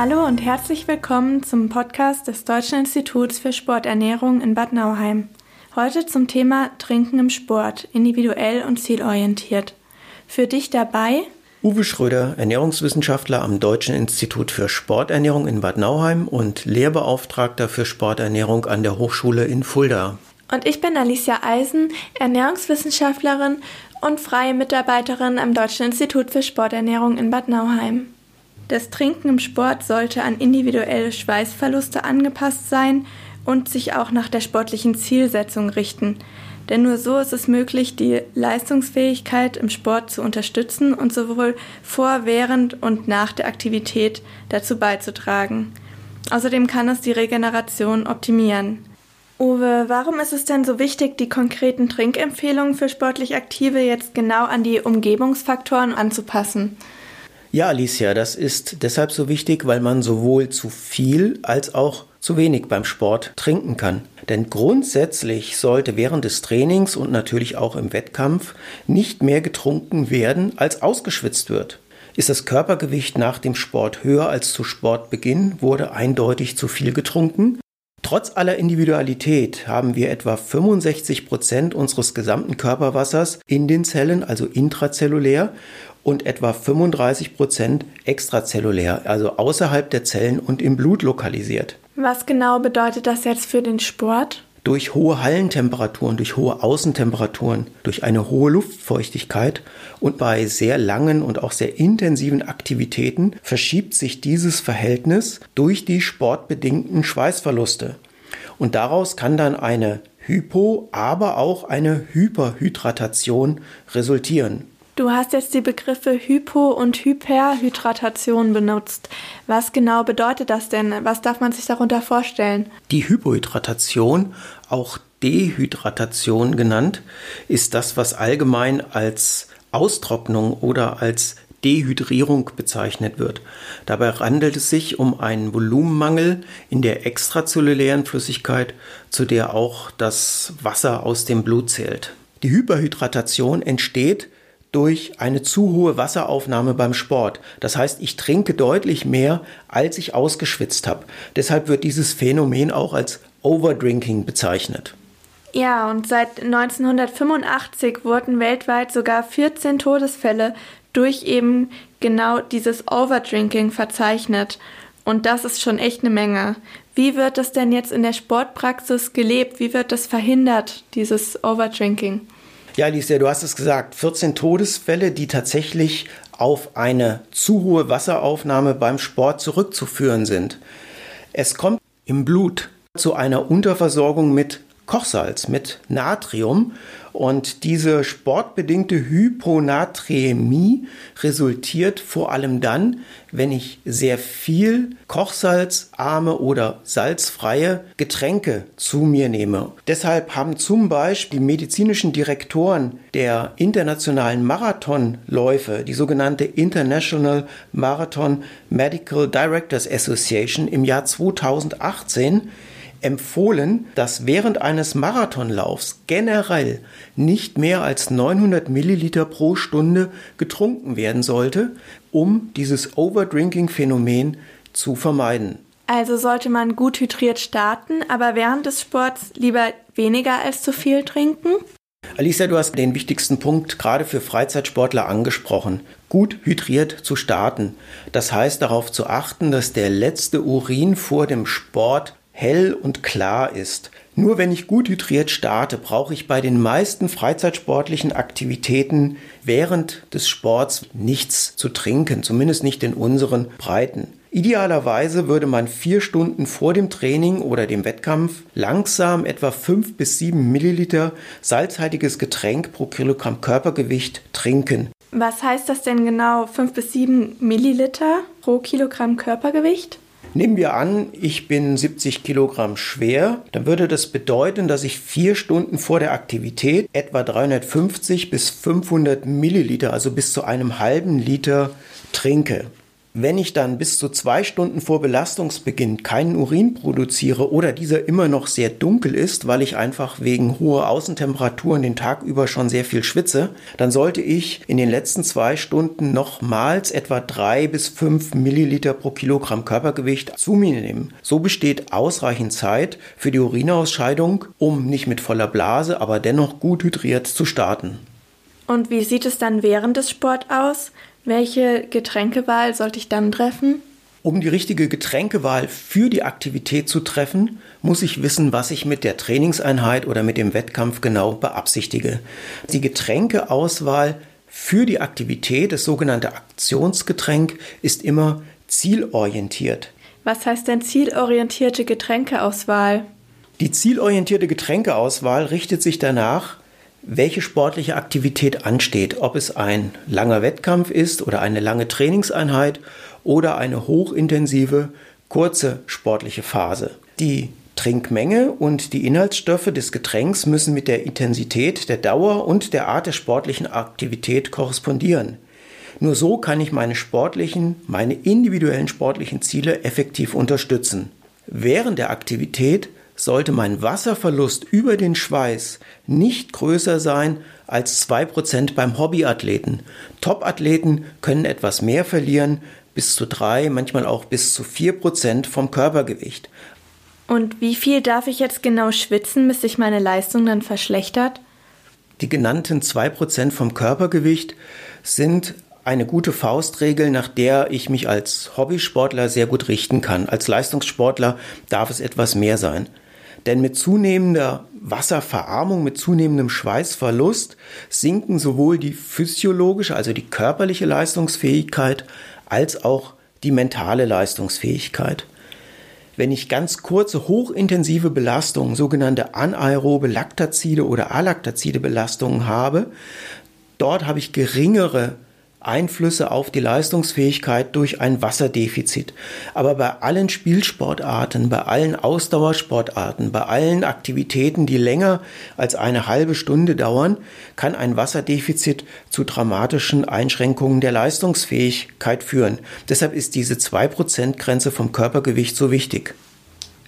Hallo und herzlich willkommen zum Podcast des Deutschen Instituts für Sporternährung in Bad Nauheim. Heute zum Thema Trinken im Sport, individuell und zielorientiert. Für dich dabei Uwe Schröder, Ernährungswissenschaftler am Deutschen Institut für Sporternährung in Bad Nauheim und Lehrbeauftragter für Sporternährung an der Hochschule in Fulda. Und ich bin Alicia Eisen, Ernährungswissenschaftlerin und freie Mitarbeiterin am Deutschen Institut für Sporternährung in Bad Nauheim. Das Trinken im Sport sollte an individuelle Schweißverluste angepasst sein und sich auch nach der sportlichen Zielsetzung richten. Denn nur so ist es möglich, die Leistungsfähigkeit im Sport zu unterstützen und sowohl vor, während und nach der Aktivität dazu beizutragen. Außerdem kann es die Regeneration optimieren. Uwe, warum ist es denn so wichtig, die konkreten Trinkempfehlungen für sportlich Aktive jetzt genau an die Umgebungsfaktoren anzupassen? Ja, Alicia, das ist deshalb so wichtig, weil man sowohl zu viel als auch zu wenig beim Sport trinken kann. Denn grundsätzlich sollte während des Trainings und natürlich auch im Wettkampf nicht mehr getrunken werden, als ausgeschwitzt wird. Ist das Körpergewicht nach dem Sport höher als zu Sportbeginn, wurde eindeutig zu viel getrunken. Trotz aller Individualität haben wir etwa 65 Prozent unseres gesamten Körperwassers in den Zellen, also intrazellulär, und etwa 35 Prozent extrazellulär, also außerhalb der Zellen und im Blut lokalisiert. Was genau bedeutet das jetzt für den Sport? Durch hohe Hallentemperaturen, durch hohe Außentemperaturen, durch eine hohe Luftfeuchtigkeit und bei sehr langen und auch sehr intensiven Aktivitäten verschiebt sich dieses Verhältnis durch die sportbedingten Schweißverluste. Und daraus kann dann eine Hypo, aber auch eine Hyperhydratation resultieren. Du hast jetzt die Begriffe Hypo- und Hyperhydratation benutzt. Was genau bedeutet das denn? Was darf man sich darunter vorstellen? Die Hypohydratation, auch Dehydratation genannt, ist das, was allgemein als Austrocknung oder als Dehydrierung bezeichnet wird. Dabei handelt es sich um einen Volumenmangel in der extrazellulären Flüssigkeit, zu der auch das Wasser aus dem Blut zählt. Die Hyperhydratation entsteht, durch eine zu hohe Wasseraufnahme beim Sport. Das heißt, ich trinke deutlich mehr, als ich ausgeschwitzt habe. Deshalb wird dieses Phänomen auch als Overdrinking bezeichnet. Ja, und seit 1985 wurden weltweit sogar 14 Todesfälle durch eben genau dieses Overdrinking verzeichnet. Und das ist schon echt eine Menge. Wie wird das denn jetzt in der Sportpraxis gelebt? Wie wird das verhindert, dieses Overdrinking? Ja, Alicia, du hast es gesagt, 14 Todesfälle, die tatsächlich auf eine zu hohe Wasseraufnahme beim Sport zurückzuführen sind. Es kommt im Blut zu einer Unterversorgung mit Kochsalz, mit Natrium und diese sportbedingte Hyponatremie resultiert vor allem dann, wenn ich sehr viel kochsalzarme oder salzfreie Getränke zu mir nehme. Deshalb haben zum Beispiel die medizinischen Direktoren der internationalen Marathonläufe, die sogenannte International Marathon Medical Directors Association, im Jahr 2018 empfohlen, dass während eines Marathonlaufs generell nicht mehr als 900 Milliliter pro Stunde getrunken werden sollte, um dieses Overdrinking-Phänomen zu vermeiden. Also sollte man gut hydriert starten, aber während des Sports lieber weniger als zu viel trinken? Alicia, du hast den wichtigsten Punkt gerade für Freizeitsportler angesprochen. Gut hydriert zu starten. Das heißt darauf zu achten, dass der letzte Urin vor dem Sport hell und klar ist. Nur wenn ich gut hydriert starte, brauche ich bei den meisten freizeitsportlichen Aktivitäten während des Sports nichts zu trinken, zumindest nicht in unseren Breiten. Idealerweise würde man vier Stunden vor dem Training oder dem Wettkampf langsam etwa fünf bis sieben Milliliter salzhaltiges Getränk pro Kilogramm Körpergewicht trinken. Was heißt das denn genau? Fünf bis sieben Milliliter pro Kilogramm Körpergewicht? Nehmen wir an, ich bin 70 Kilogramm schwer, dann würde das bedeuten, dass ich vier Stunden vor der Aktivität etwa 350 bis 500 Milliliter, also bis zu einem halben Liter trinke. Wenn ich dann bis zu zwei Stunden vor Belastungsbeginn keinen Urin produziere oder dieser immer noch sehr dunkel ist, weil ich einfach wegen hoher Außentemperaturen den Tag über schon sehr viel schwitze, dann sollte ich in den letzten zwei Stunden nochmals etwa drei bis fünf Milliliter pro Kilogramm Körpergewicht zu mir nehmen. So besteht ausreichend Zeit für die Urinausscheidung, um nicht mit voller Blase, aber dennoch gut hydriert zu starten. Und wie sieht es dann während des Sports aus? Welche Getränkewahl sollte ich dann treffen? Um die richtige Getränkewahl für die Aktivität zu treffen, muss ich wissen, was ich mit der Trainingseinheit oder mit dem Wettkampf genau beabsichtige. Die Getränkeauswahl für die Aktivität, das sogenannte Aktionsgetränk, ist immer zielorientiert. Was heißt denn zielorientierte Getränkeauswahl? Die zielorientierte Getränkeauswahl richtet sich danach, welche sportliche Aktivität ansteht, ob es ein langer Wettkampf ist oder eine lange Trainingseinheit oder eine hochintensive, kurze sportliche Phase. Die Trinkmenge und die Inhaltsstoffe des Getränks müssen mit der Intensität, der Dauer und der Art der sportlichen Aktivität korrespondieren. Nur so kann ich meine sportlichen, meine individuellen sportlichen Ziele effektiv unterstützen. Während der Aktivität sollte mein Wasserverlust über den Schweiß nicht größer sein als 2% beim Hobbyathleten. Topathleten können etwas mehr verlieren, bis zu 3, manchmal auch bis zu 4% vom Körpergewicht. Und wie viel darf ich jetzt genau schwitzen, bis sich meine Leistung dann verschlechtert? Die genannten 2% vom Körpergewicht sind eine gute Faustregel, nach der ich mich als Hobbysportler sehr gut richten kann. Als Leistungssportler darf es etwas mehr sein. Denn mit zunehmender Wasserverarmung, mit zunehmendem Schweißverlust sinken sowohl die physiologische, also die körperliche Leistungsfähigkeit, als auch die mentale Leistungsfähigkeit. Wenn ich ganz kurze, hochintensive Belastungen, sogenannte anaerobe Laktazide oder Alaktazide Belastungen habe, dort habe ich geringere Einflüsse auf die Leistungsfähigkeit durch ein Wasserdefizit. Aber bei allen Spielsportarten, bei allen Ausdauersportarten, bei allen Aktivitäten, die länger als eine halbe Stunde dauern, kann ein Wasserdefizit zu dramatischen Einschränkungen der Leistungsfähigkeit führen. Deshalb ist diese 2%-Grenze vom Körpergewicht so wichtig.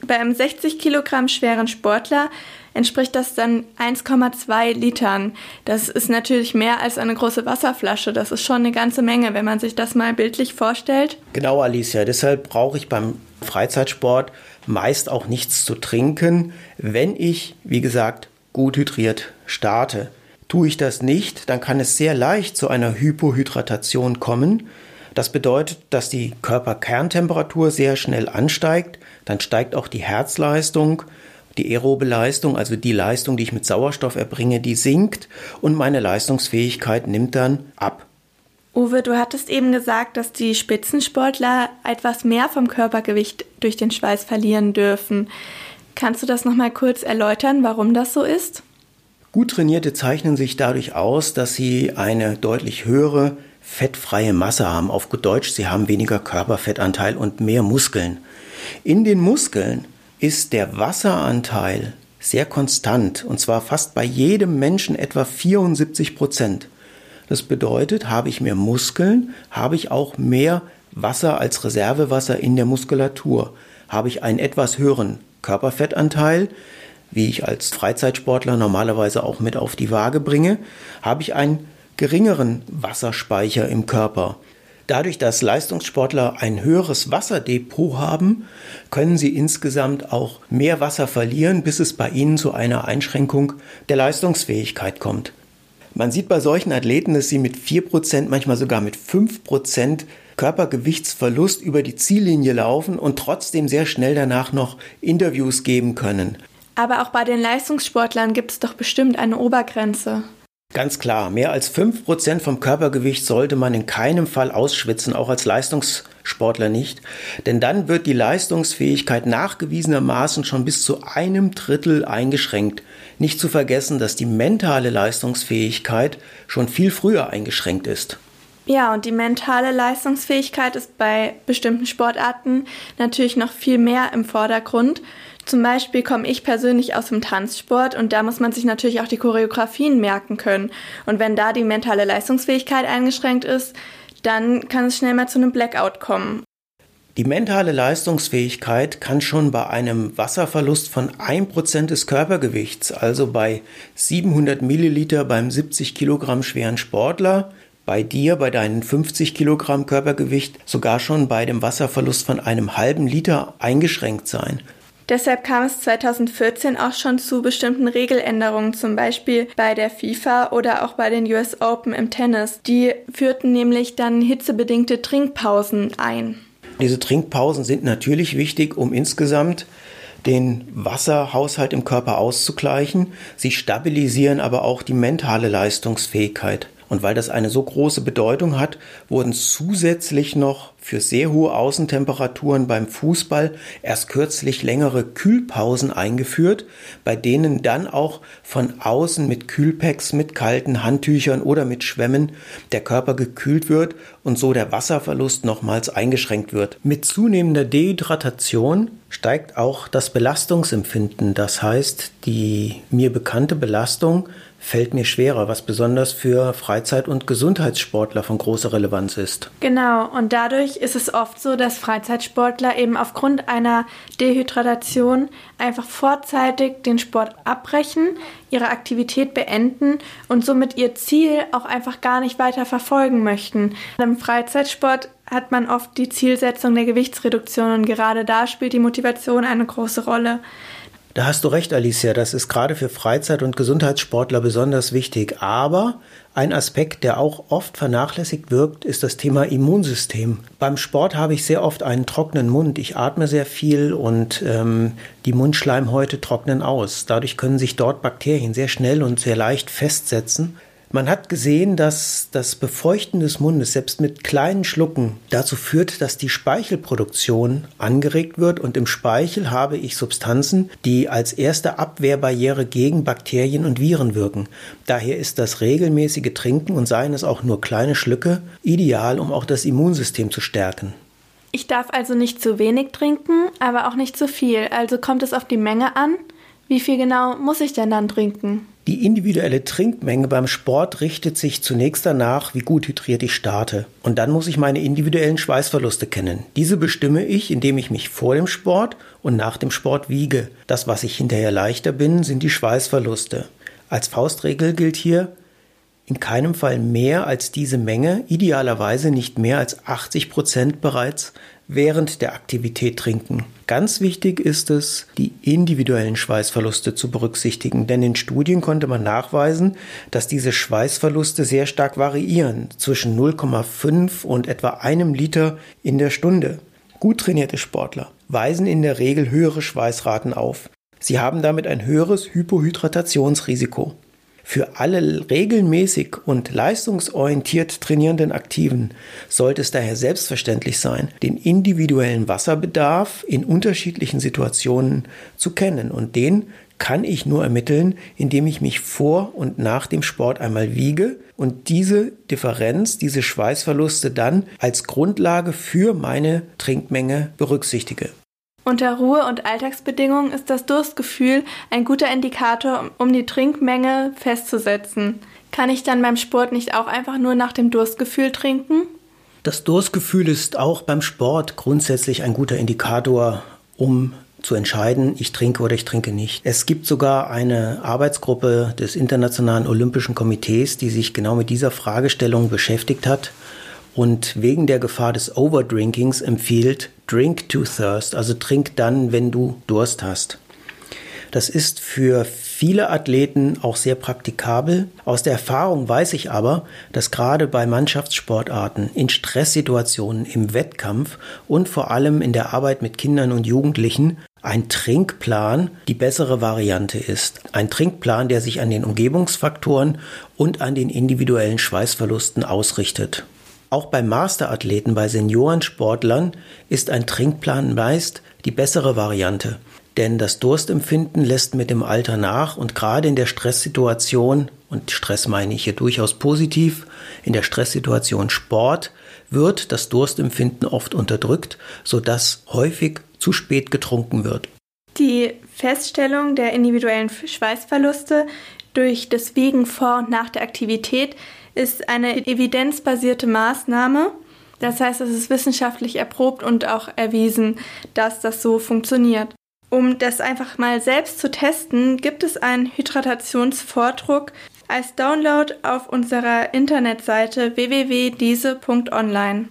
Bei einem 60 Kilogramm schweren Sportler entspricht das dann 1,2 Litern. Das ist natürlich mehr als eine große Wasserflasche. Das ist schon eine ganze Menge, wenn man sich das mal bildlich vorstellt. Genau, Alicia. Deshalb brauche ich beim Freizeitsport meist auch nichts zu trinken, wenn ich, wie gesagt, gut hydriert starte. Tue ich das nicht, dann kann es sehr leicht zu einer Hypohydratation kommen. Das bedeutet, dass die Körperkerntemperatur sehr schnell ansteigt, dann steigt auch die Herzleistung die aerobe Leistung, also die Leistung, die ich mit Sauerstoff erbringe, die sinkt und meine Leistungsfähigkeit nimmt dann ab. Uwe, du hattest eben gesagt, dass die Spitzensportler etwas mehr vom Körpergewicht durch den Schweiß verlieren dürfen. Kannst du das nochmal kurz erläutern, warum das so ist? Gut trainierte zeichnen sich dadurch aus, dass sie eine deutlich höhere fettfreie Masse haben. Auf gut Deutsch, sie haben weniger Körperfettanteil und mehr Muskeln. In den Muskeln ist der Wasseranteil sehr konstant und zwar fast bei jedem Menschen etwa 74 Prozent. Das bedeutet, habe ich mehr Muskeln, habe ich auch mehr Wasser als Reservewasser in der Muskulatur. Habe ich einen etwas höheren Körperfettanteil, wie ich als Freizeitsportler normalerweise auch mit auf die Waage bringe, habe ich einen geringeren Wasserspeicher im Körper. Dadurch, dass Leistungssportler ein höheres Wasserdepot haben, können sie insgesamt auch mehr Wasser verlieren, bis es bei ihnen zu einer Einschränkung der Leistungsfähigkeit kommt. Man sieht bei solchen Athleten, dass sie mit 4%, manchmal sogar mit 5% Körpergewichtsverlust über die Ziellinie laufen und trotzdem sehr schnell danach noch Interviews geben können. Aber auch bei den Leistungssportlern gibt es doch bestimmt eine Obergrenze. Ganz klar, mehr als 5% vom Körpergewicht sollte man in keinem Fall ausschwitzen, auch als Leistungssportler nicht. Denn dann wird die Leistungsfähigkeit nachgewiesenermaßen schon bis zu einem Drittel eingeschränkt. Nicht zu vergessen, dass die mentale Leistungsfähigkeit schon viel früher eingeschränkt ist. Ja, und die mentale Leistungsfähigkeit ist bei bestimmten Sportarten natürlich noch viel mehr im Vordergrund. Zum Beispiel komme ich persönlich aus dem Tanzsport und da muss man sich natürlich auch die Choreografien merken können. Und wenn da die mentale Leistungsfähigkeit eingeschränkt ist, dann kann es schnell mal zu einem Blackout kommen. Die mentale Leistungsfähigkeit kann schon bei einem Wasserverlust von 1% des Körpergewichts, also bei 700 Milliliter beim 70 Kilogramm schweren Sportler, bei dir, bei deinen 50 Kilogramm Körpergewicht, sogar schon bei dem Wasserverlust von einem halben Liter eingeschränkt sein. Deshalb kam es 2014 auch schon zu bestimmten Regeländerungen, zum Beispiel bei der FIFA oder auch bei den US Open im Tennis. Die führten nämlich dann hitzebedingte Trinkpausen ein. Diese Trinkpausen sind natürlich wichtig, um insgesamt den Wasserhaushalt im Körper auszugleichen. Sie stabilisieren aber auch die mentale Leistungsfähigkeit. Und weil das eine so große Bedeutung hat, wurden zusätzlich noch für sehr hohe Außentemperaturen beim Fußball erst kürzlich längere Kühlpausen eingeführt, bei denen dann auch von außen mit Kühlpacks, mit kalten Handtüchern oder mit Schwämmen der Körper gekühlt wird und so der Wasserverlust nochmals eingeschränkt wird. Mit zunehmender Dehydratation steigt auch das Belastungsempfinden, das heißt die mir bekannte Belastung fällt mir schwerer, was besonders für Freizeit- und Gesundheitssportler von großer Relevanz ist. Genau, und dadurch ist es oft so, dass Freizeitsportler eben aufgrund einer Dehydratation einfach vorzeitig den Sport abbrechen, ihre Aktivität beenden und somit ihr Ziel auch einfach gar nicht weiter verfolgen möchten. Im Freizeitsport hat man oft die Zielsetzung der Gewichtsreduktion und gerade da spielt die Motivation eine große Rolle. Da hast du recht, Alicia, das ist gerade für Freizeit- und Gesundheitssportler besonders wichtig. Aber ein Aspekt, der auch oft vernachlässigt wirkt, ist das Thema Immunsystem. Beim Sport habe ich sehr oft einen trockenen Mund. Ich atme sehr viel und ähm, die Mundschleimhäute trocknen aus. Dadurch können sich dort Bakterien sehr schnell und sehr leicht festsetzen. Man hat gesehen, dass das Befeuchten des Mundes selbst mit kleinen Schlucken dazu führt, dass die Speichelproduktion angeregt wird und im Speichel habe ich Substanzen, die als erste Abwehrbarriere gegen Bakterien und Viren wirken. Daher ist das regelmäßige Trinken und seien es auch nur kleine Schlücke ideal, um auch das Immunsystem zu stärken. Ich darf also nicht zu wenig trinken, aber auch nicht zu viel. Also kommt es auf die Menge an. Wie viel genau muss ich denn dann trinken? Die individuelle Trinkmenge beim Sport richtet sich zunächst danach, wie gut hydriert ich starte. Und dann muss ich meine individuellen Schweißverluste kennen. Diese bestimme ich, indem ich mich vor dem Sport und nach dem Sport wiege. Das, was ich hinterher leichter bin, sind die Schweißverluste. Als Faustregel gilt hier, in keinem Fall mehr als diese Menge, idealerweise nicht mehr als 80 Prozent bereits während der Aktivität trinken. Ganz wichtig ist es, die individuellen Schweißverluste zu berücksichtigen, denn in Studien konnte man nachweisen, dass diese Schweißverluste sehr stark variieren, zwischen 0,5 und etwa einem Liter in der Stunde. Gut trainierte Sportler weisen in der Regel höhere Schweißraten auf. Sie haben damit ein höheres Hypohydratationsrisiko. Für alle regelmäßig und leistungsorientiert trainierenden Aktiven sollte es daher selbstverständlich sein, den individuellen Wasserbedarf in unterschiedlichen Situationen zu kennen und den kann ich nur ermitteln, indem ich mich vor und nach dem Sport einmal wiege und diese Differenz, diese Schweißverluste dann als Grundlage für meine Trinkmenge berücksichtige. Unter Ruhe- und Alltagsbedingungen ist das Durstgefühl ein guter Indikator, um die Trinkmenge festzusetzen. Kann ich dann beim Sport nicht auch einfach nur nach dem Durstgefühl trinken? Das Durstgefühl ist auch beim Sport grundsätzlich ein guter Indikator, um zu entscheiden, ich trinke oder ich trinke nicht. Es gibt sogar eine Arbeitsgruppe des Internationalen Olympischen Komitees, die sich genau mit dieser Fragestellung beschäftigt hat und wegen der Gefahr des Overdrinkings empfiehlt Drink to Thirst, also trink dann, wenn du Durst hast. Das ist für viele Athleten auch sehr praktikabel. Aus der Erfahrung weiß ich aber, dass gerade bei Mannschaftssportarten, in Stresssituationen, im Wettkampf und vor allem in der Arbeit mit Kindern und Jugendlichen ein Trinkplan die bessere Variante ist. Ein Trinkplan, der sich an den Umgebungsfaktoren und an den individuellen Schweißverlusten ausrichtet. Auch bei Masterathleten, bei Seniorensportlern ist ein Trinkplan meist die bessere Variante. Denn das Durstempfinden lässt mit dem Alter nach und gerade in der Stresssituation, und Stress meine ich hier durchaus positiv, in der Stresssituation Sport wird das Durstempfinden oft unterdrückt, sodass häufig zu spät getrunken wird. Die Feststellung der individuellen Schweißverluste durch das Wiegen vor und nach der Aktivität ist eine evidenzbasierte Maßnahme. Das heißt, es ist wissenschaftlich erprobt und auch erwiesen, dass das so funktioniert. Um das einfach mal selbst zu testen, gibt es einen Hydratationsvordruck als Download auf unserer Internetseite www.diese.online.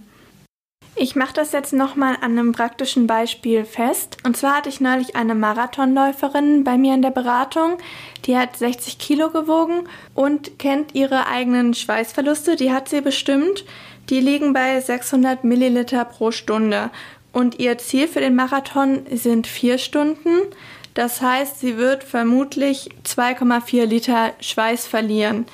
Ich mache das jetzt nochmal an einem praktischen Beispiel fest. Und zwar hatte ich neulich eine Marathonläuferin bei mir in der Beratung. Die hat 60 Kilo gewogen und kennt ihre eigenen Schweißverluste. Die hat sie bestimmt. Die liegen bei 600 Milliliter pro Stunde. Und ihr Ziel für den Marathon sind vier Stunden. Das heißt, sie wird vermutlich 2,4 Liter Schweiß verlieren.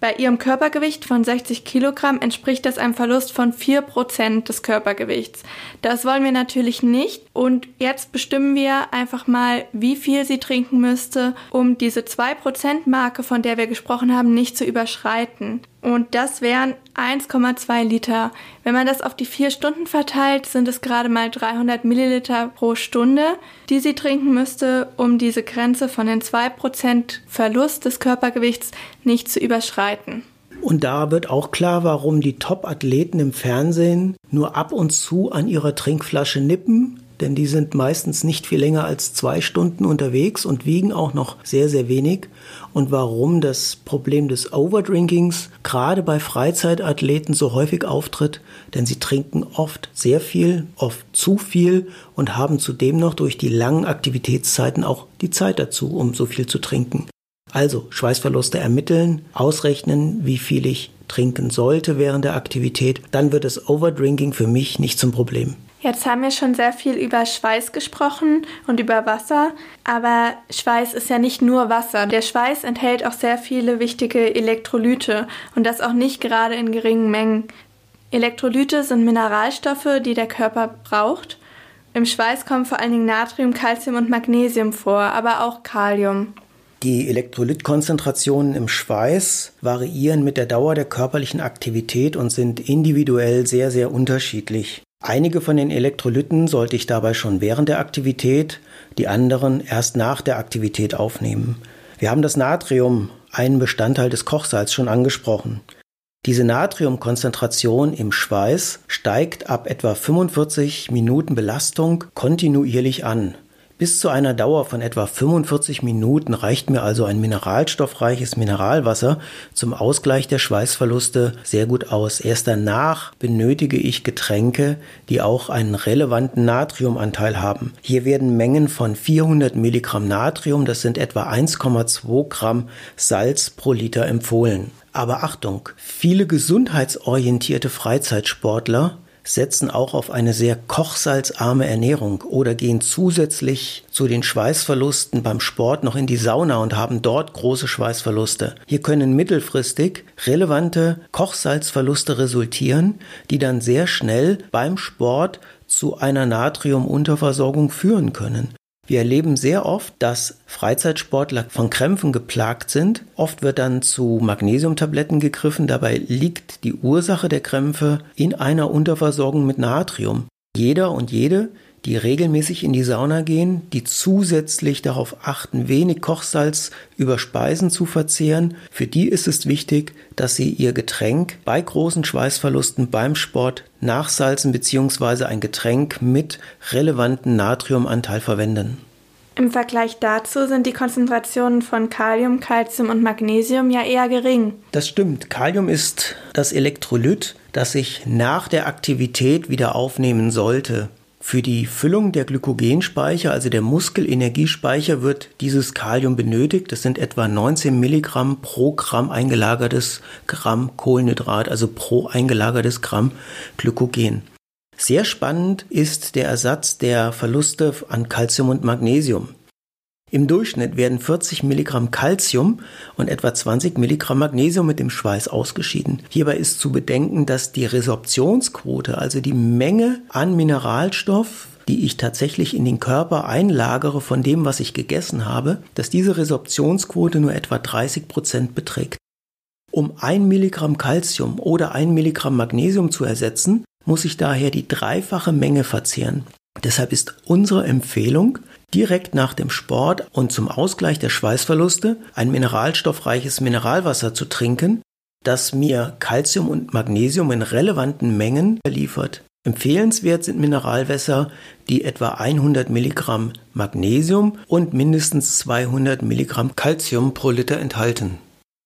Bei ihrem Körpergewicht von 60 Kilogramm entspricht das einem Verlust von 4 Prozent des Körpergewichts. Das wollen wir natürlich nicht. Und jetzt bestimmen wir einfach mal, wie viel sie trinken müsste, um diese 2 Prozent Marke, von der wir gesprochen haben, nicht zu überschreiten. Und das wären 1,2 Liter. Wenn man das auf die vier Stunden verteilt, sind es gerade mal 300 Milliliter pro Stunde, die sie trinken müsste, um diese Grenze von den 2% Verlust des Körpergewichts nicht zu überschreiten. Und da wird auch klar, warum die Top-Athleten im Fernsehen nur ab und zu an ihrer Trinkflasche nippen, denn die sind meistens nicht viel länger als zwei Stunden unterwegs und wiegen auch noch sehr, sehr wenig. Und warum das Problem des Overdrinkings gerade bei Freizeitathleten so häufig auftritt, denn sie trinken oft sehr viel, oft zu viel und haben zudem noch durch die langen Aktivitätszeiten auch die Zeit dazu, um so viel zu trinken. Also Schweißverluste ermitteln, ausrechnen, wie viel ich trinken sollte während der Aktivität, dann wird das Overdrinking für mich nicht zum Problem. Jetzt haben wir schon sehr viel über Schweiß gesprochen und über Wasser, aber Schweiß ist ja nicht nur Wasser. Der Schweiß enthält auch sehr viele wichtige Elektrolyte und das auch nicht gerade in geringen Mengen. Elektrolyte sind Mineralstoffe, die der Körper braucht. Im Schweiß kommen vor allen Dingen Natrium, Calcium und Magnesium vor, aber auch Kalium. Die Elektrolytkonzentrationen im Schweiß variieren mit der Dauer der körperlichen Aktivität und sind individuell sehr, sehr unterschiedlich. Einige von den Elektrolyten sollte ich dabei schon während der Aktivität, die anderen erst nach der Aktivität aufnehmen. Wir haben das Natrium, einen Bestandteil des Kochsalz, schon angesprochen. Diese Natriumkonzentration im Schweiß steigt ab etwa 45 Minuten Belastung kontinuierlich an. Bis zu einer Dauer von etwa 45 Minuten reicht mir also ein mineralstoffreiches Mineralwasser zum Ausgleich der Schweißverluste sehr gut aus. Erst danach benötige ich Getränke, die auch einen relevanten Natriumanteil haben. Hier werden Mengen von 400 Milligramm Natrium, das sind etwa 1,2 Gramm Salz pro Liter empfohlen. Aber Achtung, viele gesundheitsorientierte Freizeitsportler setzen auch auf eine sehr kochsalzarme Ernährung oder gehen zusätzlich zu den Schweißverlusten beim Sport noch in die Sauna und haben dort große Schweißverluste. Hier können mittelfristig relevante Kochsalzverluste resultieren, die dann sehr schnell beim Sport zu einer Natriumunterversorgung führen können. Wir erleben sehr oft, dass Freizeitsportler von Krämpfen geplagt sind. Oft wird dann zu Magnesiumtabletten gegriffen. Dabei liegt die Ursache der Krämpfe in einer Unterversorgung mit Natrium. Jeder und jede, die regelmäßig in die Sauna gehen, die zusätzlich darauf achten, wenig Kochsalz über Speisen zu verzehren, für die ist es wichtig, dass sie ihr Getränk bei großen Schweißverlusten beim Sport nachsalzen bzw. ein Getränk mit relevanten Natriumanteil verwenden. Im Vergleich dazu sind die Konzentrationen von Kalium, Calcium und Magnesium ja eher gering. Das stimmt. Kalium ist das Elektrolyt, das sich nach der Aktivität wieder aufnehmen sollte. Für die Füllung der Glykogenspeicher, also der Muskelenergiespeicher, wird dieses Kalium benötigt. Das sind etwa 19 Milligramm pro Gramm eingelagertes Gramm Kohlenhydrat, also pro eingelagertes Gramm Glykogen. Sehr spannend ist der Ersatz der Verluste an Calcium und Magnesium. Im Durchschnitt werden 40 Milligramm Calcium und etwa 20 Milligramm Magnesium mit dem Schweiß ausgeschieden. Hierbei ist zu bedenken, dass die Resorptionsquote, also die Menge an Mineralstoff, die ich tatsächlich in den Körper einlagere von dem, was ich gegessen habe, dass diese Resorptionsquote nur etwa 30 Prozent beträgt. Um ein Milligramm Calcium oder ein Milligramm Magnesium zu ersetzen, muss ich daher die dreifache Menge verzehren. Deshalb ist unsere Empfehlung, direkt nach dem Sport und zum Ausgleich der Schweißverluste ein mineralstoffreiches Mineralwasser zu trinken, das mir Calcium und Magnesium in relevanten Mengen liefert. Empfehlenswert sind Mineralwässer, die etwa 100 Milligramm Magnesium und mindestens 200 Milligramm Calcium pro Liter enthalten.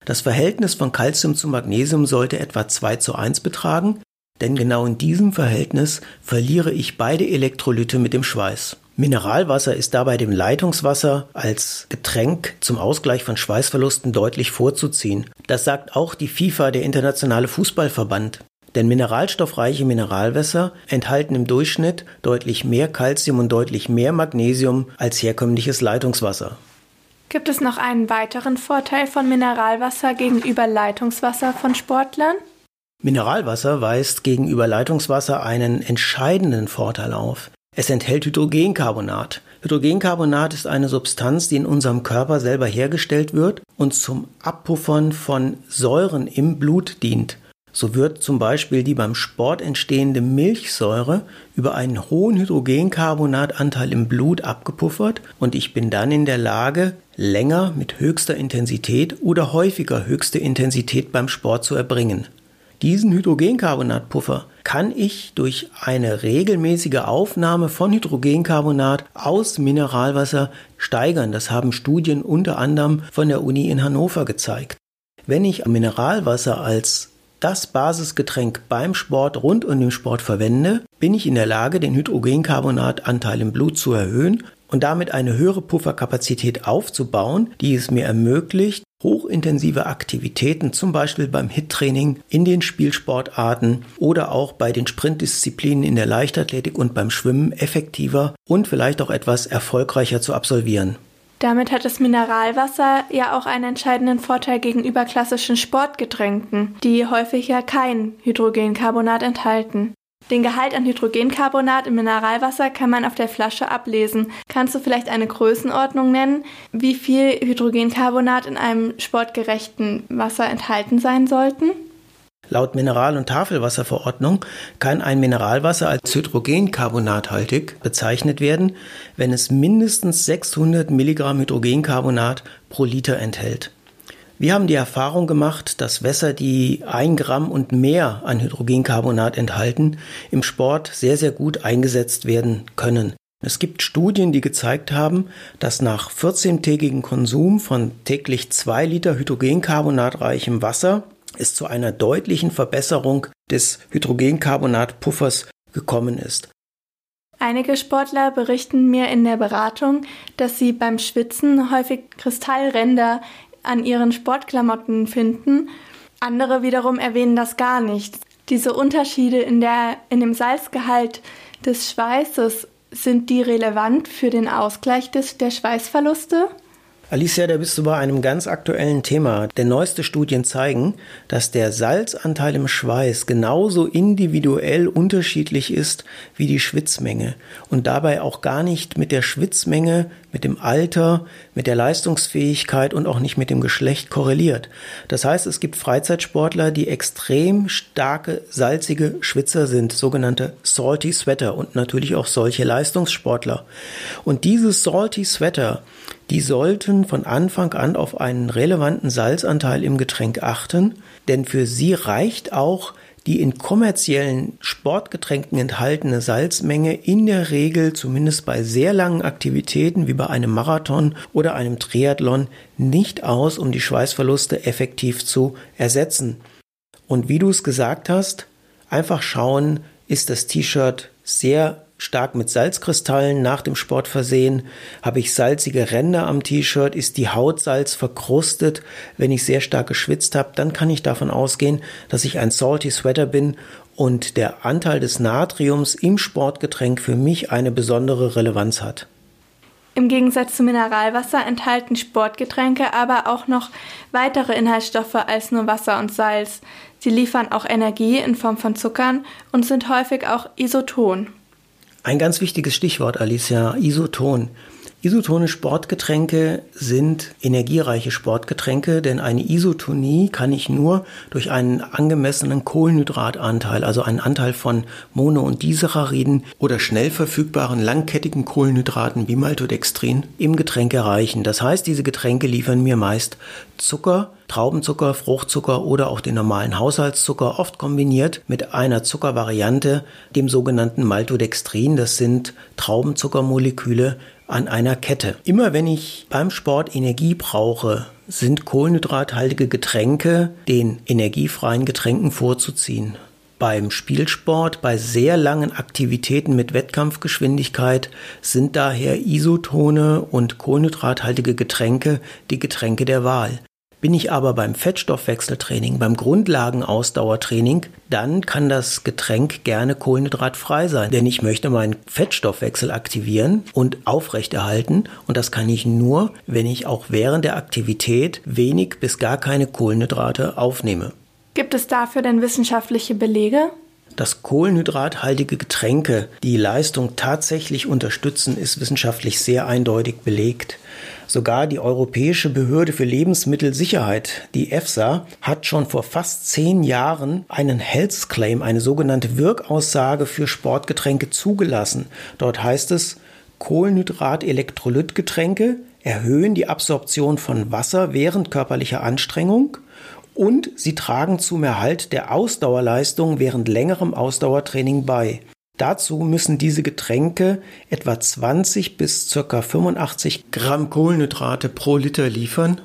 Das Verhältnis von Calcium zu Magnesium sollte etwa 2 zu 1 betragen, denn genau in diesem Verhältnis verliere ich beide Elektrolyte mit dem Schweiß. Mineralwasser ist dabei dem Leitungswasser als Getränk zum Ausgleich von Schweißverlusten deutlich vorzuziehen. Das sagt auch die FIFA, der internationale Fußballverband. Denn mineralstoffreiche Mineralwässer enthalten im Durchschnitt deutlich mehr Calcium und deutlich mehr Magnesium als herkömmliches Leitungswasser. Gibt es noch einen weiteren Vorteil von Mineralwasser gegenüber Leitungswasser von Sportlern? Mineralwasser weist gegenüber Leitungswasser einen entscheidenden Vorteil auf. Es enthält Hydrogencarbonat. Hydrogencarbonat ist eine Substanz, die in unserem Körper selber hergestellt wird und zum Abpuffern von Säuren im Blut dient. So wird zum Beispiel die beim Sport entstehende Milchsäure über einen hohen Hydrogencarbonatanteil im Blut abgepuffert und ich bin dann in der Lage, länger mit höchster Intensität oder häufiger höchste Intensität beim Sport zu erbringen. Diesen Hydrogencarbonatpuffer kann ich durch eine regelmäßige Aufnahme von Hydrogencarbonat aus Mineralwasser steigern. Das haben Studien unter anderem von der Uni in Hannover gezeigt. Wenn ich Mineralwasser als das Basisgetränk beim Sport rund um den Sport verwende, bin ich in der Lage, den Hydrogencarbonatanteil im Blut zu erhöhen und damit eine höhere Pufferkapazität aufzubauen, die es mir ermöglicht, hochintensive Aktivitäten, zum Beispiel beim HIT-Training, in den Spielsportarten oder auch bei den Sprintdisziplinen in der Leichtathletik und beim Schwimmen effektiver und vielleicht auch etwas erfolgreicher zu absolvieren. Damit hat das Mineralwasser ja auch einen entscheidenden Vorteil gegenüber klassischen Sportgetränken, die häufig ja kein Hydrogencarbonat enthalten. Den Gehalt an Hydrogencarbonat im Mineralwasser kann man auf der Flasche ablesen. Kannst du vielleicht eine Größenordnung nennen, wie viel Hydrogencarbonat in einem sportgerechten Wasser enthalten sein sollten? Laut Mineral- und Tafelwasserverordnung kann ein Mineralwasser als hydrogencarbonathaltig bezeichnet werden, wenn es mindestens 600 Milligramm Hydrogencarbonat pro Liter enthält. Wir haben die Erfahrung gemacht, dass Wässer, die ein Gramm und mehr an Hydrogencarbonat enthalten, im Sport sehr, sehr gut eingesetzt werden können. Es gibt Studien, die gezeigt haben, dass nach 14-tägigem Konsum von täglich zwei Liter hydrogencarbonatreichem Wasser es zu einer deutlichen Verbesserung des Hydrogencarbonatpuffers gekommen ist. Einige Sportler berichten mir in der Beratung, dass sie beim Schwitzen häufig Kristallränder an ihren Sportklamotten finden. Andere wiederum erwähnen das gar nicht. Diese Unterschiede in, der, in dem Salzgehalt des Schweißes, sind die relevant für den Ausgleich des, der Schweißverluste? Alicia, da bist du bei einem ganz aktuellen Thema. Denn neueste Studien zeigen, dass der Salzanteil im Schweiß genauso individuell unterschiedlich ist wie die Schwitzmenge und dabei auch gar nicht mit der Schwitzmenge, mit dem Alter, mit der Leistungsfähigkeit und auch nicht mit dem Geschlecht korreliert. Das heißt, es gibt Freizeitsportler, die extrem starke, salzige Schwitzer sind, sogenannte Salty Sweater und natürlich auch solche Leistungssportler. Und diese Salty Sweater, die sollten von Anfang an auf einen relevanten Salzanteil im Getränk achten, denn für sie reicht auch die in kommerziellen Sportgetränken enthaltene Salzmenge in der Regel, zumindest bei sehr langen Aktivitäten wie bei einem Marathon oder einem Triathlon, nicht aus, um die Schweißverluste effektiv zu ersetzen. Und wie du es gesagt hast, einfach schauen, ist das T-Shirt sehr stark mit Salzkristallen nach dem Sport versehen? Habe ich salzige Ränder am T-Shirt? Ist die Haut Salz verkrustet? Wenn ich sehr stark geschwitzt habe, dann kann ich davon ausgehen, dass ich ein Salty Sweater bin und der Anteil des Natriums im Sportgetränk für mich eine besondere Relevanz hat. Im Gegensatz zu Mineralwasser enthalten Sportgetränke aber auch noch weitere Inhaltsstoffe als nur Wasser und Salz. Sie liefern auch Energie in Form von Zuckern und sind häufig auch isoton. Ein ganz wichtiges Stichwort, Alicia, Isoton. Isotone Sportgetränke sind energiereiche Sportgetränke, denn eine Isotonie kann ich nur durch einen angemessenen Kohlenhydratanteil, also einen Anteil von Mono- und Disacchariden oder schnell verfügbaren langkettigen Kohlenhydraten wie Maltodextrin im Getränk erreichen. Das heißt, diese Getränke liefern mir meist Zucker, Traubenzucker, Fruchtzucker oder auch den normalen Haushaltszucker, oft kombiniert mit einer Zuckervariante, dem sogenannten Maltodextrin. Das sind Traubenzuckermoleküle an einer Kette. Immer wenn ich beim Sport Energie brauche, sind kohlenhydrathaltige Getränke den energiefreien Getränken vorzuziehen. Beim Spielsport, bei sehr langen Aktivitäten mit Wettkampfgeschwindigkeit sind daher Isotone und kohlenhydrathaltige Getränke die Getränke der Wahl. Bin ich aber beim Fettstoffwechseltraining, beim Grundlagenausdauertraining, dann kann das Getränk gerne kohlenhydratfrei sein, denn ich möchte meinen Fettstoffwechsel aktivieren und aufrechterhalten und das kann ich nur, wenn ich auch während der Aktivität wenig bis gar keine Kohlenhydrate aufnehme. Gibt es dafür denn wissenschaftliche Belege? Dass kohlenhydrathaltige Getränke die Leistung tatsächlich unterstützen, ist wissenschaftlich sehr eindeutig belegt. Sogar die Europäische Behörde für Lebensmittelsicherheit, die EFSA, hat schon vor fast zehn Jahren einen Health Claim, eine sogenannte Wirkaussage für Sportgetränke zugelassen. Dort heißt es, Kohlenhydrat-Elektrolytgetränke erhöhen die Absorption von Wasser während körperlicher Anstrengung und sie tragen zum Erhalt der Ausdauerleistung während längerem Ausdauertraining bei. Dazu müssen diese Getränke etwa 20 bis ca. 85 Gramm Kohlenhydrate pro Liter liefern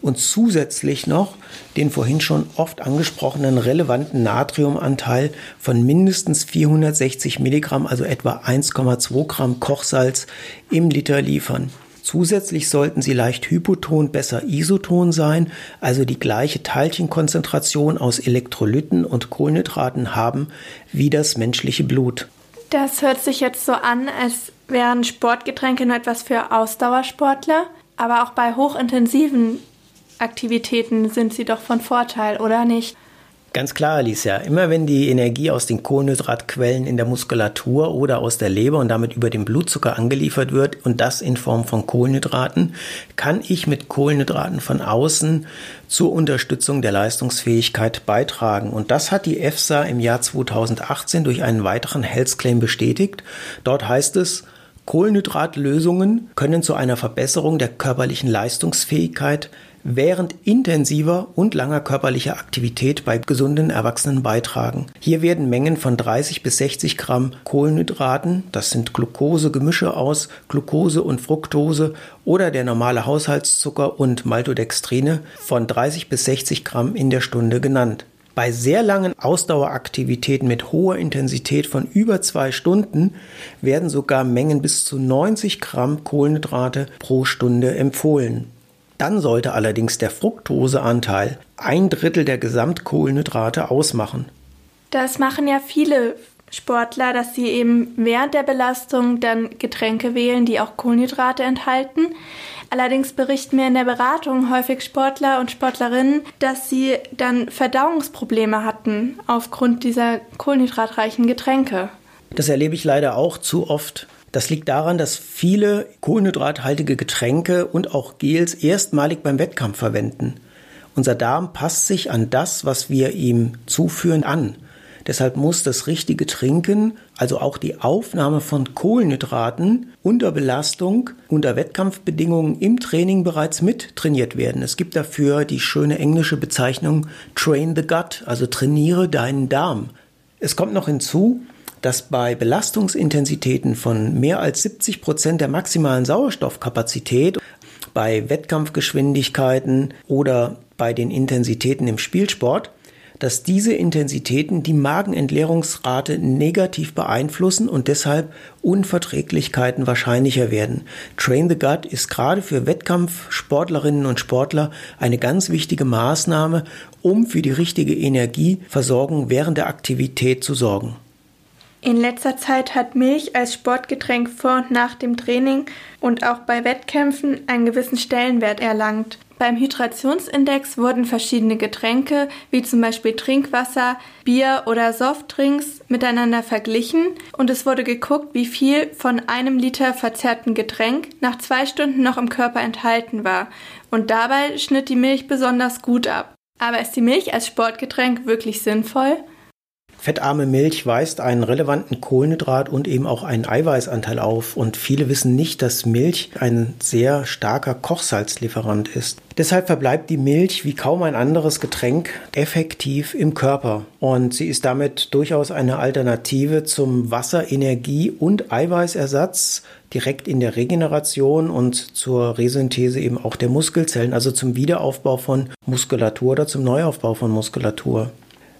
und zusätzlich noch den vorhin schon oft angesprochenen relevanten Natriumanteil von mindestens 460 Milligramm, also etwa 1,2 Gramm Kochsalz im Liter liefern. Zusätzlich sollten sie leicht hypoton, besser isoton sein, also die gleiche Teilchenkonzentration aus Elektrolyten und Kohlenhydraten haben wie das menschliche Blut. Das hört sich jetzt so an, als wären Sportgetränke nur etwas für Ausdauersportler, aber auch bei hochintensiven Aktivitäten sind sie doch von Vorteil, oder nicht? Ganz klar, Alicia. Immer wenn die Energie aus den Kohlenhydratquellen in der Muskulatur oder aus der Leber und damit über den Blutzucker angeliefert wird und das in Form von Kohlenhydraten, kann ich mit Kohlenhydraten von außen zur Unterstützung der Leistungsfähigkeit beitragen. Und das hat die EFSA im Jahr 2018 durch einen weiteren Health Claim bestätigt. Dort heißt es, Kohlenhydratlösungen können zu einer Verbesserung der körperlichen Leistungsfähigkeit während intensiver und langer körperlicher Aktivität bei gesunden Erwachsenen beitragen. Hier werden Mengen von 30 bis 60 Gramm Kohlenhydraten, das sind Glucose-Gemische aus Glucose und Fructose oder der normale Haushaltszucker und Maltodextrine von 30 bis 60 Gramm in der Stunde genannt. Bei sehr langen Ausdaueraktivitäten mit hoher Intensität von über zwei Stunden werden sogar Mengen bis zu 90 Gramm Kohlenhydrate pro Stunde empfohlen. Dann sollte allerdings der Fructoseanteil ein Drittel der Gesamtkohlenhydrate ausmachen. Das machen ja viele Sportler, dass sie eben während der Belastung dann Getränke wählen, die auch Kohlenhydrate enthalten. Allerdings berichten mir in der Beratung häufig Sportler und Sportlerinnen, dass sie dann Verdauungsprobleme hatten aufgrund dieser kohlenhydratreichen Getränke. Das erlebe ich leider auch zu oft. Das liegt daran, dass viele kohlenhydrathaltige Getränke und auch Gels erstmalig beim Wettkampf verwenden. Unser Darm passt sich an das, was wir ihm zuführen, an. Deshalb muss das richtige Trinken, also auch die Aufnahme von Kohlenhydraten unter Belastung, unter Wettkampfbedingungen im Training bereits mit trainiert werden. Es gibt dafür die schöne englische Bezeichnung Train the Gut, also trainiere deinen Darm. Es kommt noch hinzu, dass bei Belastungsintensitäten von mehr als 70 Prozent der maximalen Sauerstoffkapazität bei Wettkampfgeschwindigkeiten oder bei den Intensitäten im Spielsport, dass diese Intensitäten die Magenentleerungsrate negativ beeinflussen und deshalb Unverträglichkeiten wahrscheinlicher werden. Train the Gut ist gerade für Wettkampfsportlerinnen und Sportler eine ganz wichtige Maßnahme, um für die richtige Energieversorgung während der Aktivität zu sorgen. In letzter Zeit hat Milch als Sportgetränk vor und nach dem Training und auch bei Wettkämpfen einen gewissen Stellenwert erlangt. Beim Hydrationsindex wurden verschiedene Getränke, wie zum Beispiel Trinkwasser, Bier oder Softdrinks, miteinander verglichen und es wurde geguckt, wie viel von einem Liter verzerrten Getränk nach zwei Stunden noch im Körper enthalten war. Und dabei schnitt die Milch besonders gut ab. Aber ist die Milch als Sportgetränk wirklich sinnvoll? Fettarme Milch weist einen relevanten Kohlenhydrat und eben auch einen Eiweißanteil auf. Und viele wissen nicht, dass Milch ein sehr starker Kochsalzlieferant ist. Deshalb verbleibt die Milch wie kaum ein anderes Getränk effektiv im Körper. Und sie ist damit durchaus eine Alternative zum Wasser, Energie und Eiweißersatz direkt in der Regeneration und zur Resynthese eben auch der Muskelzellen, also zum Wiederaufbau von Muskulatur oder zum Neuaufbau von Muskulatur.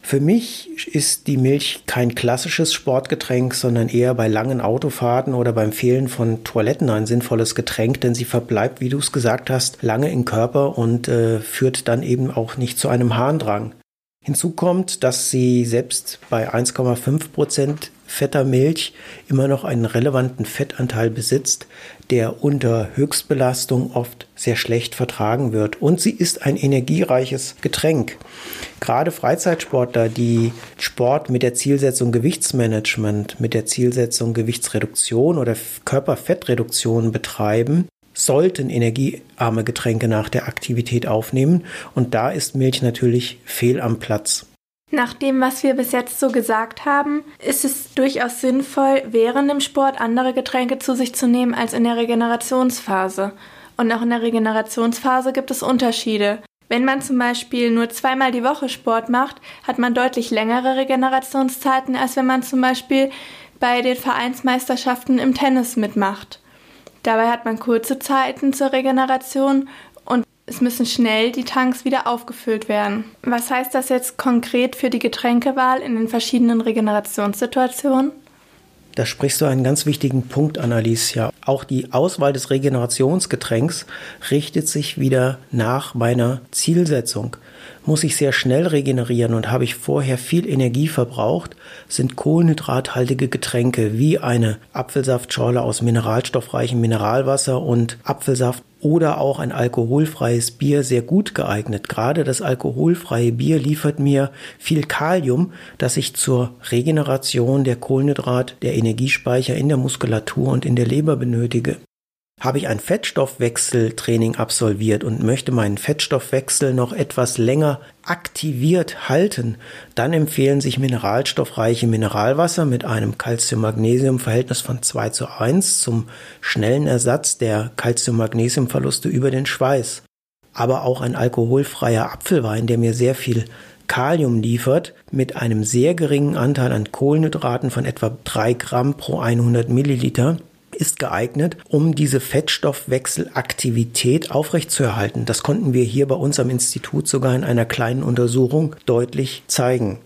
Für mich ist die Milch kein klassisches Sportgetränk, sondern eher bei langen Autofahrten oder beim Fehlen von Toiletten ein sinnvolles Getränk, denn sie verbleibt, wie du es gesagt hast, lange im Körper und äh, führt dann eben auch nicht zu einem Harndrang. Hinzu kommt, dass sie selbst bei 1,5 Prozent fetter Milch immer noch einen relevanten Fettanteil besitzt, der unter Höchstbelastung oft sehr schlecht vertragen wird. Und sie ist ein energiereiches Getränk. Gerade Freizeitsportler, die Sport mit der Zielsetzung Gewichtsmanagement, mit der Zielsetzung Gewichtsreduktion oder Körperfettreduktion betreiben, sollten energiearme Getränke nach der Aktivität aufnehmen und da ist Milch natürlich fehl am Platz. Nach dem, was wir bis jetzt so gesagt haben, ist es durchaus sinnvoll, während dem Sport andere Getränke zu sich zu nehmen als in der Regenerationsphase. Und auch in der Regenerationsphase gibt es Unterschiede. Wenn man zum Beispiel nur zweimal die Woche Sport macht, hat man deutlich längere Regenerationszeiten, als wenn man zum Beispiel bei den Vereinsmeisterschaften im Tennis mitmacht. Dabei hat man kurze Zeiten zur Regeneration es müssen schnell die Tanks wieder aufgefüllt werden. Was heißt das jetzt konkret für die Getränkewahl in den verschiedenen Regenerationssituationen? Da sprichst du einen ganz wichtigen Punkt, Annalies. auch die Auswahl des Regenerationsgetränks richtet sich wieder nach meiner Zielsetzung. Muss ich sehr schnell regenerieren und habe ich vorher viel Energie verbraucht, sind kohlenhydrathaltige Getränke wie eine Apfelsaftschorle aus mineralstoffreichem Mineralwasser und Apfelsaft oder auch ein alkoholfreies Bier sehr gut geeignet. Gerade das alkoholfreie Bier liefert mir viel Kalium, das ich zur Regeneration der Kohlenhydrat, der Energiespeicher in der Muskulatur und in der Leber benötige. Habe ich ein Fettstoffwechseltraining absolviert und möchte meinen Fettstoffwechsel noch etwas länger aktiviert halten, dann empfehlen sich mineralstoffreiche Mineralwasser mit einem Calcium-Magnesium-Verhältnis von 2 zu 1 zum schnellen Ersatz der Calcium-Magnesium-Verluste über den Schweiß. Aber auch ein alkoholfreier Apfelwein, der mir sehr viel Kalium liefert, mit einem sehr geringen Anteil an Kohlenhydraten von etwa 3 Gramm pro 100 Milliliter, ist geeignet, um diese Fettstoffwechselaktivität aufrechtzuerhalten. Das konnten wir hier bei uns am Institut sogar in einer kleinen Untersuchung deutlich zeigen.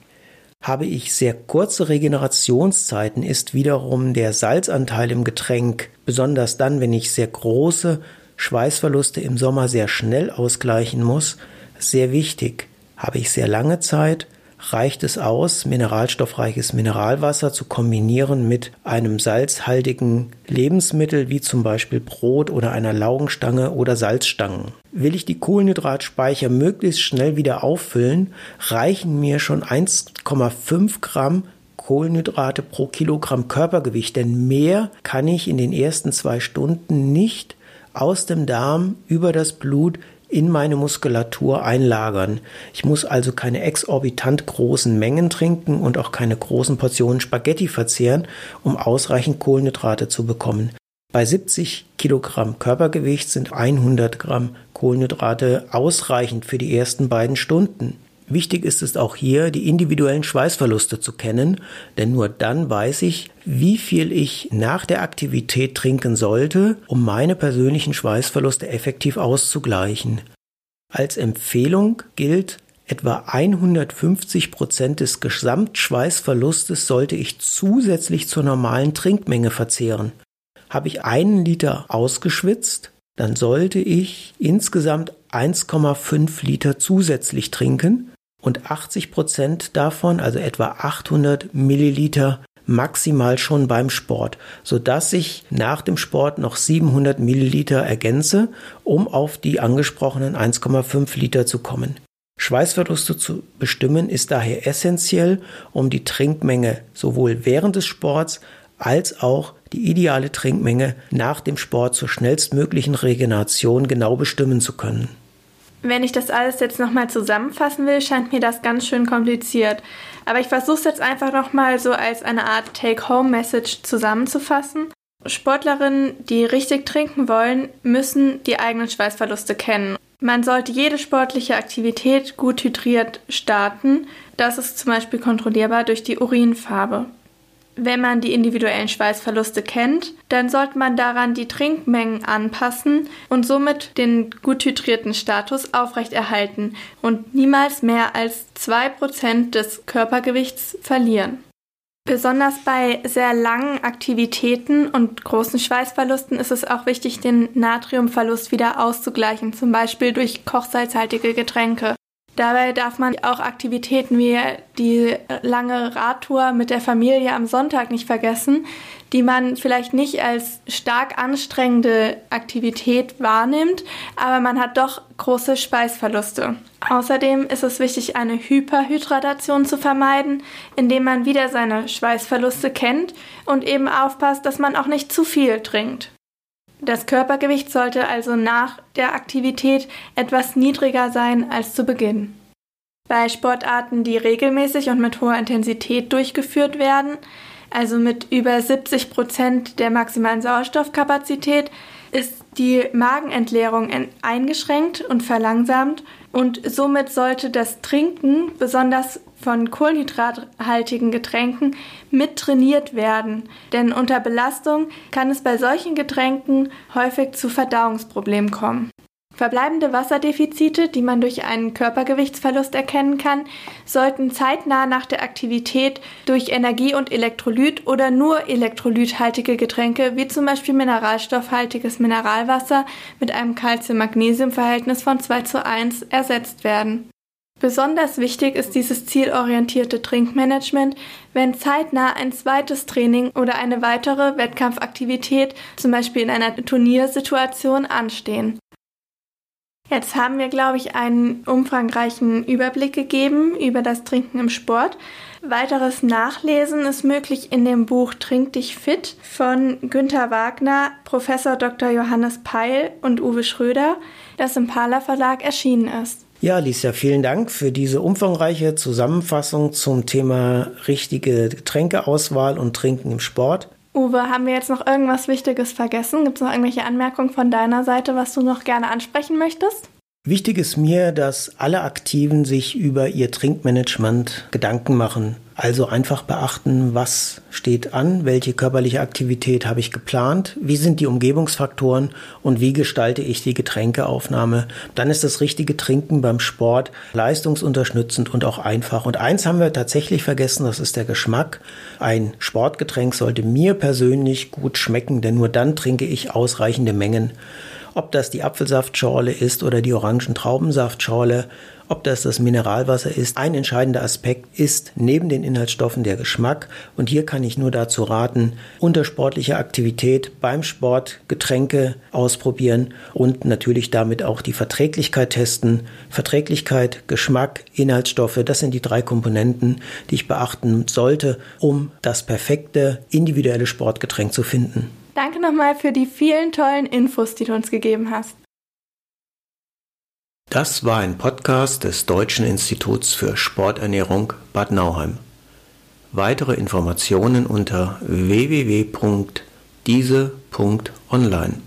Habe ich sehr kurze Regenerationszeiten, ist wiederum der Salzanteil im Getränk, besonders dann, wenn ich sehr große Schweißverluste im Sommer sehr schnell ausgleichen muss, sehr wichtig. Habe ich sehr lange Zeit, reicht es aus, mineralstoffreiches Mineralwasser zu kombinieren mit einem salzhaltigen Lebensmittel wie zum Beispiel Brot oder einer Laugenstange oder Salzstangen. Will ich die Kohlenhydratspeicher möglichst schnell wieder auffüllen, reichen mir schon 1,5 Gramm Kohlenhydrate pro Kilogramm Körpergewicht, denn mehr kann ich in den ersten zwei Stunden nicht aus dem Darm über das Blut in meine Muskulatur einlagern. Ich muss also keine exorbitant großen Mengen trinken und auch keine großen Portionen Spaghetti verzehren, um ausreichend Kohlenhydrate zu bekommen. Bei 70 Kilogramm Körpergewicht sind 100 Gramm Kohlenhydrate ausreichend für die ersten beiden Stunden. Wichtig ist es auch hier, die individuellen Schweißverluste zu kennen, denn nur dann weiß ich, wie viel ich nach der Aktivität trinken sollte, um meine persönlichen Schweißverluste effektiv auszugleichen. Als Empfehlung gilt, etwa 150 Prozent des Gesamtschweißverlustes sollte ich zusätzlich zur normalen Trinkmenge verzehren. Habe ich einen Liter ausgeschwitzt, dann sollte ich insgesamt 1,5 Liter zusätzlich trinken und 80 Prozent davon, also etwa 800 Milliliter, maximal schon beim Sport, so dass ich nach dem Sport noch 700 Milliliter ergänze, um auf die angesprochenen 1,5 Liter zu kommen. Schweißverluste zu bestimmen ist daher essentiell, um die Trinkmenge sowohl während des Sports als auch die ideale Trinkmenge nach dem Sport zur schnellstmöglichen Regeneration genau bestimmen zu können. Wenn ich das alles jetzt nochmal zusammenfassen will, scheint mir das ganz schön kompliziert. Aber ich versuche es jetzt einfach nochmal so als eine Art Take-Home-Message zusammenzufassen. Sportlerinnen, die richtig trinken wollen, müssen die eigenen Schweißverluste kennen. Man sollte jede sportliche Aktivität gut hydriert starten. Das ist zum Beispiel kontrollierbar durch die Urinfarbe. Wenn man die individuellen Schweißverluste kennt, dann sollte man daran die Trinkmengen anpassen und somit den gut hydrierten Status aufrechterhalten und niemals mehr als 2% des Körpergewichts verlieren. Besonders bei sehr langen Aktivitäten und großen Schweißverlusten ist es auch wichtig, den Natriumverlust wieder auszugleichen, zum Beispiel durch kochsalzhaltige Getränke. Dabei darf man auch Aktivitäten wie die lange Radtour mit der Familie am Sonntag nicht vergessen, die man vielleicht nicht als stark anstrengende Aktivität wahrnimmt, aber man hat doch große Speisverluste. Außerdem ist es wichtig, eine Hyperhydratation zu vermeiden, indem man wieder seine Schweißverluste kennt und eben aufpasst, dass man auch nicht zu viel trinkt. Das Körpergewicht sollte also nach der Aktivität etwas niedriger sein als zu Beginn. Bei Sportarten, die regelmäßig und mit hoher Intensität durchgeführt werden, also mit über 70 Prozent der maximalen Sauerstoffkapazität, ist die Magenentleerung eingeschränkt und verlangsamt und somit sollte das Trinken, besonders von kohlenhydrathaltigen Getränken, mit trainiert werden. Denn unter Belastung kann es bei solchen Getränken häufig zu Verdauungsproblemen kommen. Verbleibende Wasserdefizite, die man durch einen Körpergewichtsverlust erkennen kann, sollten zeitnah nach der Aktivität durch Energie- und Elektrolyt oder nur elektrolythaltige Getränke wie zum Beispiel mineralstoffhaltiges Mineralwasser mit einem Calcium-Magnesium-Verhältnis von 2 zu 1 ersetzt werden. Besonders wichtig ist dieses zielorientierte Trinkmanagement, wenn zeitnah ein zweites Training oder eine weitere Wettkampfaktivität, zum Beispiel in einer Turniersituation, anstehen. Jetzt haben wir, glaube ich, einen umfangreichen Überblick gegeben über das Trinken im Sport. Weiteres Nachlesen ist möglich in dem Buch Trink dich fit von Günter Wagner, Professor Dr. Johannes Peil und Uwe Schröder, das im Pala Verlag erschienen ist. Ja, Alicia, vielen Dank für diese umfangreiche Zusammenfassung zum Thema richtige Getränkeauswahl und Trinken im Sport. Uwe, haben wir jetzt noch irgendwas Wichtiges vergessen? Gibt es noch irgendwelche Anmerkungen von deiner Seite, was du noch gerne ansprechen möchtest? Wichtig ist mir, dass alle Aktiven sich über ihr Trinkmanagement Gedanken machen. Also einfach beachten, was steht an, welche körperliche Aktivität habe ich geplant, wie sind die Umgebungsfaktoren und wie gestalte ich die Getränkeaufnahme. Dann ist das richtige Trinken beim Sport leistungsunterstützend und auch einfach. Und eins haben wir tatsächlich vergessen, das ist der Geschmack. Ein Sportgetränk sollte mir persönlich gut schmecken, denn nur dann trinke ich ausreichende Mengen. Ob das die Apfelsaftschorle ist oder die Orangentraubensaftschorle, ob das das Mineralwasser ist. Ein entscheidender Aspekt ist neben den Inhaltsstoffen der Geschmack. Und hier kann ich nur dazu raten, unter sportlicher Aktivität beim Sport Getränke ausprobieren und natürlich damit auch die Verträglichkeit testen. Verträglichkeit, Geschmack, Inhaltsstoffe, das sind die drei Komponenten, die ich beachten sollte, um das perfekte individuelle Sportgetränk zu finden. Danke nochmal für die vielen tollen Infos, die du uns gegeben hast. Das war ein Podcast des Deutschen Instituts für Sporternährung Bad Nauheim. Weitere Informationen unter www.diese.online.